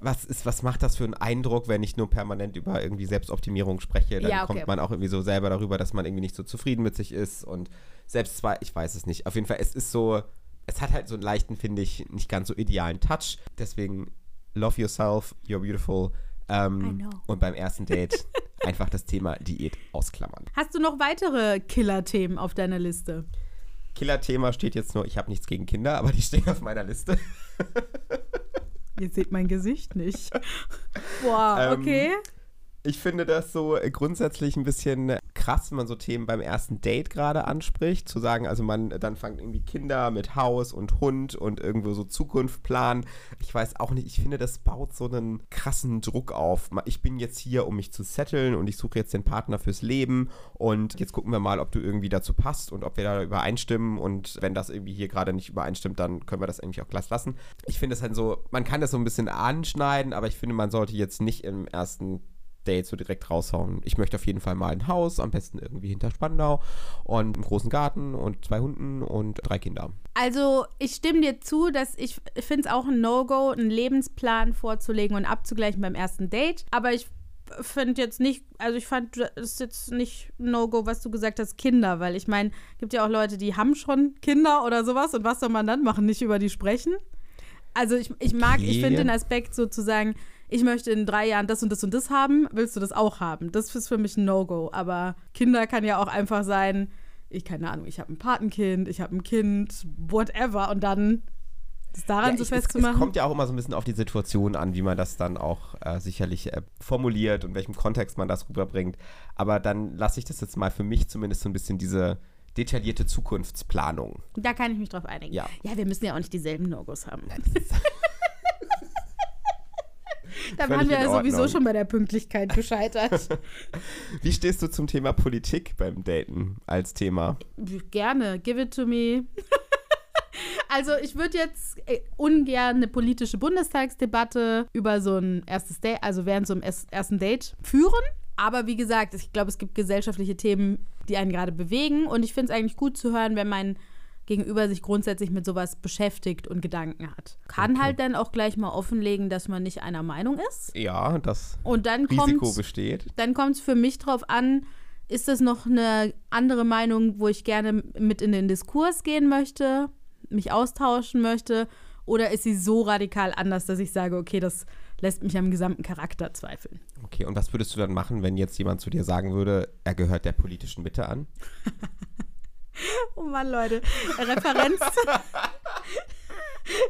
was ist, was macht das für einen Eindruck, wenn ich nur permanent über irgendwie Selbstoptimierung spreche? Dann Ja, okay. kommt man auch irgendwie so selber darüber, dass man irgendwie nicht so zufrieden mit sich ist und selbst zwar, ich weiß es nicht. Auf jeden Fall, es ist so, es hat halt so einen leichten, finde ich, nicht ganz so idealen Touch. Deswegen love yourself, you're beautiful. I Ähm, know. und beim ersten Date einfach das Thema Diät ausklammern. Hast du noch weitere Killer-Themen auf deiner Liste? Killer-Thema steht jetzt nur, ich habe nichts gegen Kinder, aber die stehen auf meiner Liste. Ihr seht mein Gesicht nicht. Boah, Ähm, okay. Ich finde das so grundsätzlich ein bisschen krass, wenn man so Themen beim ersten Date gerade anspricht. Zu sagen, also man dann fangt irgendwie Kinder mit Haus und Hund und irgendwo so Zukunft planen. Ich weiß auch nicht, ich finde, das baut so einen krassen Druck auf. Ich bin jetzt hier, um mich zu setteln und ich suche jetzt den Partner fürs Leben und jetzt gucken wir mal, ob du irgendwie dazu passt und ob wir da übereinstimmen und wenn das irgendwie hier gerade nicht übereinstimmt, dann können wir das irgendwie auch gleich lassen. Ich finde es halt so, man kann das so ein bisschen anschneiden, aber ich finde, man sollte jetzt nicht im ersten Date so direkt raushauen. Ich möchte auf jeden Fall mal ein Haus, am besten irgendwie hinter Spandau und einen großen Garten und zwei Hunden und drei Kinder. Also, ich stimme dir zu, dass ich finde es auch ein No-Go, einen Lebensplan vorzulegen und abzugleichen beim ersten Date. Aber ich finde jetzt nicht, also ich fand, das ist jetzt nicht ein No-Go, was du gesagt hast, Kinder, weil ich meine, gibt ja auch Leute, die haben schon Kinder oder sowas und was soll man dann machen? Nicht über die sprechen? Also ich, ich mag, ich Okay. finde den Aspekt sozusagen, ich möchte in drei Jahren das und das und das haben, willst du das auch haben? Das ist für mich ein No-Go. Aber Kinder kann ja auch einfach sein, ich keine Ahnung, ich habe ein Patenkind, ich habe ein Kind, whatever. Und dann das daran Ja, so ich, es, es festzumachen. kommt ja auch immer so ein bisschen auf die Situation an, wie man das dann auch äh, sicherlich äh, formuliert und welchem Kontext man das rüberbringt. Aber dann lasse ich das jetzt mal für mich zumindest so ein bisschen diese detaillierte Zukunftsplanung. da kann ich mich drauf einigen. Ja. ja, wir müssen ja auch nicht dieselben No-Gos haben. Da waren wir ja sowieso schon bei der Pünktlichkeit gescheitert. Wie stehst du zum Thema Politik beim Daten als Thema? Gerne, give it to me. Also ich würde jetzt äh, ungern eine politische Bundestagsdebatte über so ein erstes Date, also während so einem ersten Date führen. Aber wie gesagt, ich glaube, es gibt gesellschaftliche Themen, die einen gerade bewegen. Und ich finde es eigentlich gut zu hören, wenn mein Gegenüber sich grundsätzlich mit sowas beschäftigt und Gedanken hat. Kann Okay. halt dann auch gleich mal offenlegen, dass man nicht einer Meinung ist. Ja, das Und dann Risiko kommt besteht. dann kommt es für mich drauf an, ist das noch eine andere Meinung, wo ich gerne mit in den Diskurs gehen möchte, mich austauschen möchte, oder ist sie so radikal anders, dass ich sage, okay, das lässt mich am gesamten Charakter zweifeln. Okay, und was würdest du dann machen, wenn jetzt jemand zu dir sagen würde, er gehört der politischen Mitte an? Oh Mann, Leute. Referenz,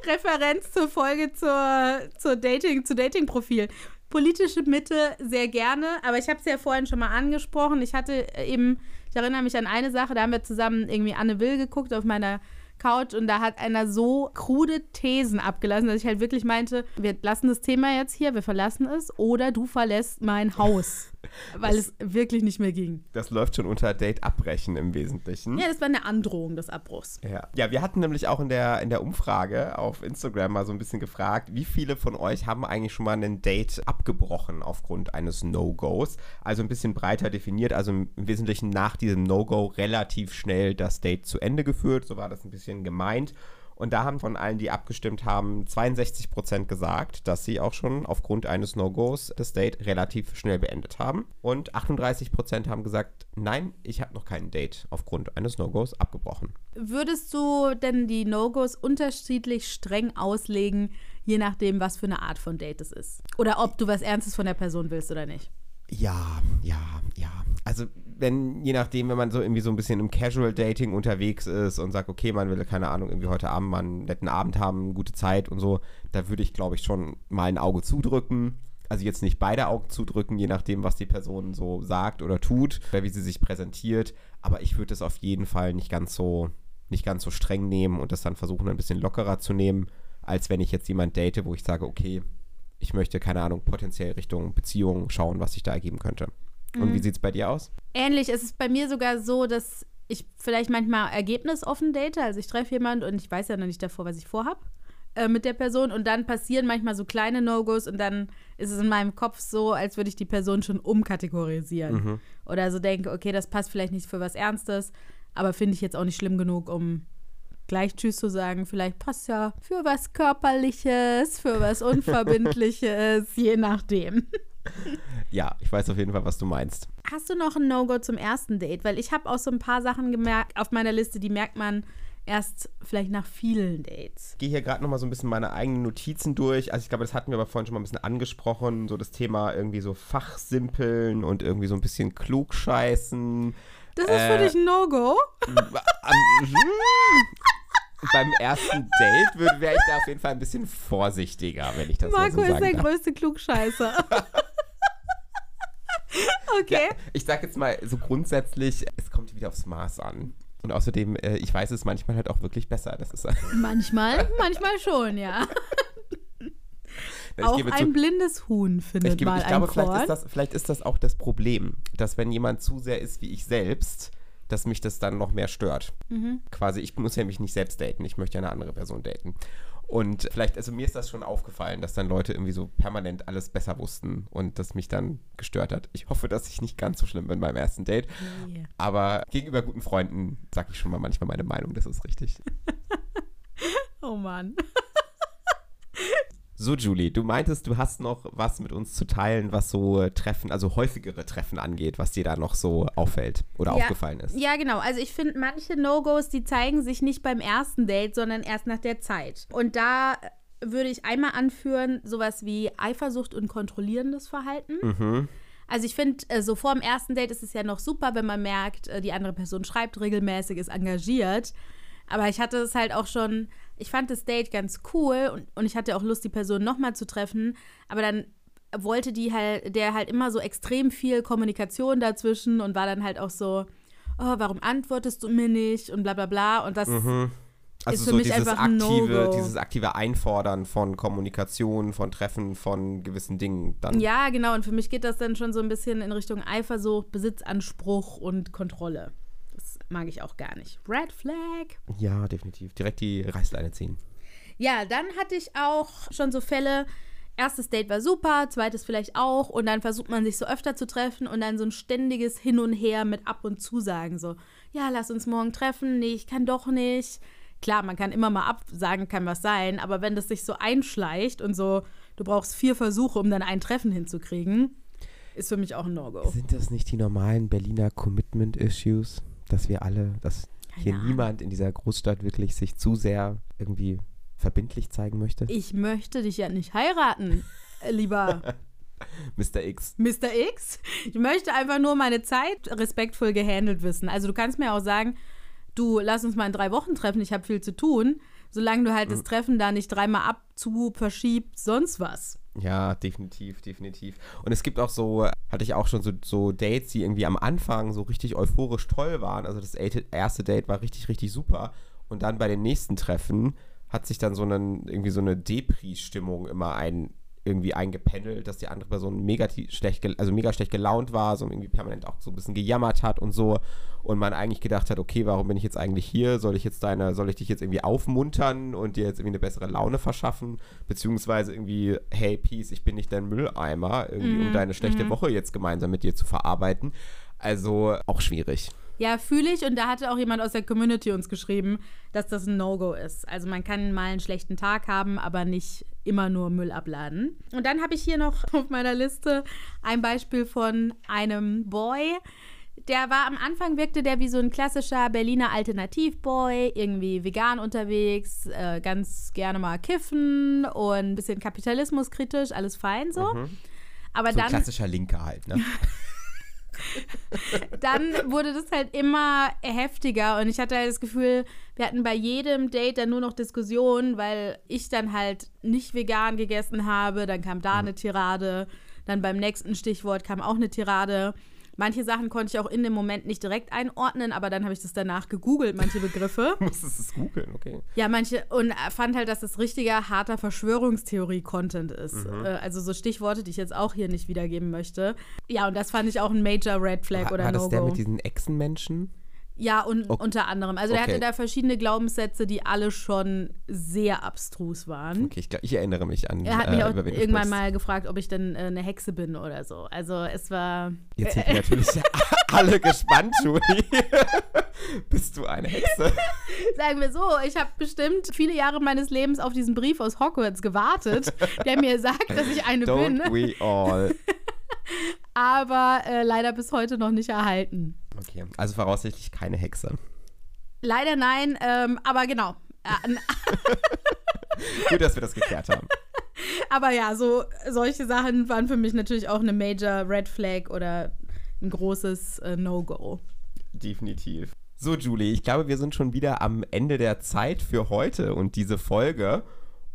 Referenz zur Folge zur, zur Dating, zu Dating-Profil. Politische Mitte sehr gerne, aber ich habe es ja vorhin schon mal angesprochen. Ich hatte eben, ich erinnere mich an eine Sache, da haben wir zusammen irgendwie Anne Will geguckt auf meiner Couch und da hat einer so krude Thesen abgelassen, dass ich halt wirklich meinte, wir lassen das Thema jetzt hier, wir verlassen es oder du verlässt mein Haus, weil es wirklich nicht mehr ging. Das läuft schon unter Date abbrechen im Wesentlichen. Ja, das war eine Androhung des Abbruchs. Ja. ja, wir hatten nämlich auch in der, in der Umfrage auf Instagram mal so ein bisschen gefragt, wie viele von euch haben eigentlich schon mal ein Date abgebrochen aufgrund eines No-Gos? Also ein bisschen breiter definiert, also im Wesentlichen nach diesem No-Go relativ schnell das Date zu Ende geführt, so war das ein bisschen gemeint. Und da haben von allen, die abgestimmt haben, 62% gesagt, dass sie auch schon aufgrund eines No-Gos das Date relativ schnell beendet haben. Und 38% haben gesagt, nein, ich habe noch kein Date aufgrund eines No-Gos abgebrochen. Würdest du denn die No-Gos unterschiedlich streng auslegen, je nachdem, was für eine Art von Date es ist? Oder ob du was Ernstes von der Person willst oder nicht? Ja, ja, ja. Also wenn, je nachdem, wenn man so irgendwie so ein bisschen im Casual Dating unterwegs ist und sagt, okay, man will, keine Ahnung, irgendwie heute Abend mal einen netten Abend haben, gute Zeit und so, da würde ich, glaube ich, schon mal ein Auge zudrücken. Also jetzt nicht beide Augen zudrücken, je nachdem, was die Person so sagt oder tut, oder wie sie sich präsentiert. Aber ich würde es auf jeden Fall nicht ganz so, nicht ganz so streng nehmen und das dann versuchen, ein bisschen lockerer zu nehmen, als wenn ich jetzt jemand date, wo ich sage, okay, ich möchte, keine Ahnung, potenziell Richtung Beziehung schauen, was sich da ergeben könnte. Und wie sieht es bei dir aus? Ähnlich, es ist bei mir sogar so, dass ich vielleicht manchmal ergebnisoffen date. Also ich treffe jemanden und ich weiß ja noch nicht davor, was ich vorhab äh, mit der Person. Und dann passieren manchmal so kleine No-Gos und dann ist es in meinem Kopf so, als würde ich die Person schon umkategorisieren. Oder so denke, okay, das passt vielleicht nicht für was Ernstes, aber finde ich jetzt auch nicht schlimm genug, um gleich Tschüss zu sagen. Vielleicht passt ja für was Körperliches, für was Unverbindliches, je nachdem. Ja, ich weiß auf jeden Fall, was du meinst. Hast du noch ein No-Go zum ersten Date? Weil ich habe auch so ein paar Sachen gemerkt auf meiner Liste, die merkt man erst vielleicht nach vielen Dates. Ich gehe hier gerade nochmal so ein bisschen meine eigenen Notizen durch. Also ich glaube, das hatten wir aber vorhin schon mal ein bisschen angesprochen. So das Thema irgendwie so Fachsimpeln und irgendwie so ein bisschen klugscheißen. Das ist für Äh, dich ein No-Go? Beim ersten Date wäre ich da auf jeden Fall ein bisschen vorsichtiger, wenn ich das Marco so ist sagen der darf. größte Klugscheißer. okay. Ja, ich sag jetzt mal so grundsätzlich, es kommt wieder aufs Maß an. Und außerdem, äh, ich weiß es manchmal halt auch wirklich besser. Das ist Manchmal, manchmal schon, ja. ich auch ein zu, blindes Huhn findet ich, gebe, mal ich glaube, ein vielleicht Korn. ist, das, vielleicht ist das auch das Problem, dass wenn jemand zu sehr ist wie ich selbst, dass mich das dann noch mehr stört. Mhm. Quasi, ich muss ja mich nicht selbst daten, ich möchte ja eine andere Person daten. Und vielleicht, also mir ist das schon aufgefallen, dass dann Leute irgendwie so permanent alles besser wussten und das mich dann gestört hat. Ich hoffe, dass ich nicht ganz so schlimm bin beim ersten Date. Nee. Aber gegenüber guten Freunden sage ich schon mal manchmal meine Meinung, das ist richtig. Oh Mann. So, Julie, du meintest, du hast noch was mit uns zu teilen, was so Treffen, also häufigere Treffen angeht, was dir da noch so auffällt oder Ja. aufgefallen ist. Ja, genau. Also ich finde, manche No-Gos, die zeigen sich nicht beim ersten Date, sondern erst nach der Zeit. Und da würde ich einmal anführen, sowas wie Eifersucht und kontrollierendes Verhalten. Mhm. Also ich finde, äh, so vor dem ersten Date ist es ja noch super, wenn man merkt, äh, die andere Person schreibt regelmäßig, ist engagiert. Aber ich hatte es halt auch schon, ich fand das Date ganz cool und, und ich hatte auch Lust, die Person nochmal zu treffen. Aber dann wollte die halt, der halt immer so extrem viel Kommunikation dazwischen und war dann halt auch so, oh, warum antwortest du mir nicht und bla bla bla. Und das, Mhm. Also ist für so mich dieses einfach ein aktive, No-Go. dieses aktive Einfordern von Kommunikation, von Treffen, von gewissen Dingen dann. Ja, genau. Und für mich geht das dann schon so ein bisschen in Richtung Eifersucht, Besitzanspruch und Kontrolle. Mag ich auch gar nicht. Red Flag. Ja, definitiv. Direkt die Reißleine ziehen. Ja, dann hatte ich auch schon so Fälle. Erstes Date war super, zweites vielleicht auch. Und dann versucht man sich so öfter zu treffen und dann so ein ständiges Hin und Her mit Ab- und Zusagen. So, ja, lass uns morgen treffen. Nee, ich kann doch nicht. Klar, man kann immer mal absagen, kann was sein. Aber wenn das sich so einschleicht und so, du brauchst vier Versuche, um dann ein Treffen hinzukriegen, ist für mich auch ein No-Go. Sind das nicht die normalen Berliner Commitment-Issues? Dass wir alle, dass hier Keine niemand in dieser Großstadt wirklich sich zu sehr irgendwie verbindlich zeigen möchte? Ich möchte dich ja nicht heiraten, äh, lieber Mr. X. Mr. X. Ich möchte einfach nur meine Zeit respektvoll gehandelt wissen. Also du kannst mir auch sagen, du lass uns mal in drei Wochen treffen, ich habe viel zu tun. Solange du halt das Treffen da nicht dreimal abzu, verschiebt, sonst was. Ja, definitiv, definitiv. Und es gibt auch so, hatte ich auch schon so, so Dates, die irgendwie am Anfang so richtig euphorisch toll waren. Also das erste Date war richtig, richtig super. Und dann bei den nächsten Treffen hat sich dann so einen, irgendwie so eine Depri-Stimmung immer ein, irgendwie eingependelt, dass die andere Person mega schlecht, also mega schlecht gelaunt war, so irgendwie permanent auch so ein bisschen gejammert hat und so. Und man eigentlich gedacht hat, okay, warum bin ich jetzt eigentlich hier? Soll ich jetzt deine, soll ich dich jetzt irgendwie aufmuntern und dir jetzt irgendwie eine bessere Laune verschaffen? Beziehungsweise irgendwie, hey, Peace, ich bin nicht dein Mülleimer, irgendwie, um deine schlechte Woche jetzt gemeinsam mit dir zu verarbeiten. Also auch schwierig. Ja, fühle ich. Und da hatte auch jemand aus der Community uns geschrieben, dass das ein No-Go ist. Also man kann mal einen schlechten Tag haben, aber nicht immer nur Müll abladen. Und dann habe ich hier noch auf meiner Liste ein Beispiel von einem Boy. Der war am Anfang, wirkte der wie so ein klassischer Berliner Alternativboy, irgendwie vegan unterwegs, äh, ganz gerne mal kiffen und ein bisschen kapitalismuskritisch, alles fein so. Aber So ein dann klassischer Linker halt, ne? dann wurde das halt immer heftiger und ich hatte halt das Gefühl, wir hatten bei jedem Date dann nur noch Diskussionen, weil ich dann halt nicht vegan gegessen habe, dann kam da eine Tirade, dann beim nächsten Stichwort kam auch eine Tirade. Manche Sachen konnte ich auch in dem Moment nicht direkt einordnen, aber dann habe ich das danach gegoogelt, manche Begriffe. Du musstest es googeln, okay. Ja, manche und fand halt, dass das richtiger harter Verschwörungstheorie-Content ist. Äh, Also so Stichworte, die ich jetzt auch hier nicht wiedergeben möchte. Ja, und das fand ich auch ein Major Red Flag War, oder war das der mit diesen Echsenmenschen? Ja, und Okay. unter anderem. Also Okay. hatte da verschiedene Glaubenssätze, die alle schon sehr abstrus waren. Okay, ich, glaub, ich erinnere mich an. Er hat mich äh, auch irgendwann mal gefragt, ob ich denn äh, eine Hexe bin oder so. Also es war. Jetzt sind wir natürlich alle gespannt, Julie. Bist du eine Hexe? Sagen wir so, ich habe bestimmt viele Jahre meines Lebens auf diesen Brief aus Hogwarts gewartet, der mir sagt, dass ich eine bin, Don't we all? aber äh, leider bis heute noch nicht erhalten. Okay, also voraussichtlich keine Hexe. Leider nein, ähm, aber genau. Äh, Gut, dass wir das geklärt haben. aber ja, so solche Sachen waren für mich natürlich auch eine Major Red Flag oder ein großes äh, No-Go. Definitiv. So, Julie, ich glaube, wir sind schon wieder am Ende der Zeit für heute und diese Folge.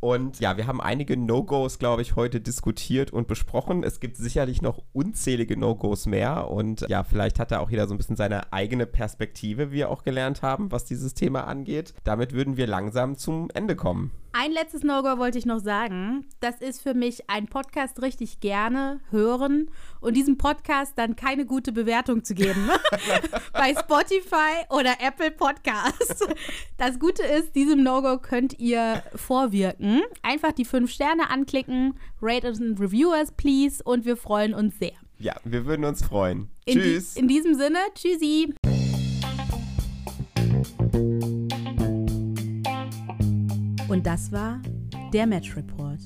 Und ja, wir haben einige No-Gos, glaube ich, heute diskutiert und besprochen. Es gibt sicherlich noch unzählige No-Gos mehr. Und ja, vielleicht hat da auch jeder so ein bisschen seine eigene Perspektive, wie wir auch gelernt haben, was dieses Thema angeht. Damit würden wir langsam zum Ende kommen. Ein letztes No-Go wollte ich noch sagen. Das ist für mich ein Podcast richtig gerne hören und diesem Podcast dann keine gute Bewertung zu geben. Bei Spotify oder Apple Podcasts. Das Gute ist, diesem No-Go könnt ihr vorwirken. Einfach die fünf Sterne anklicken, rate us and review us, please. Und wir freuen uns sehr. Ja, wir würden uns freuen. In Tschüss. Die, in diesem Sinne, tschüssi. Und das war der Match Report.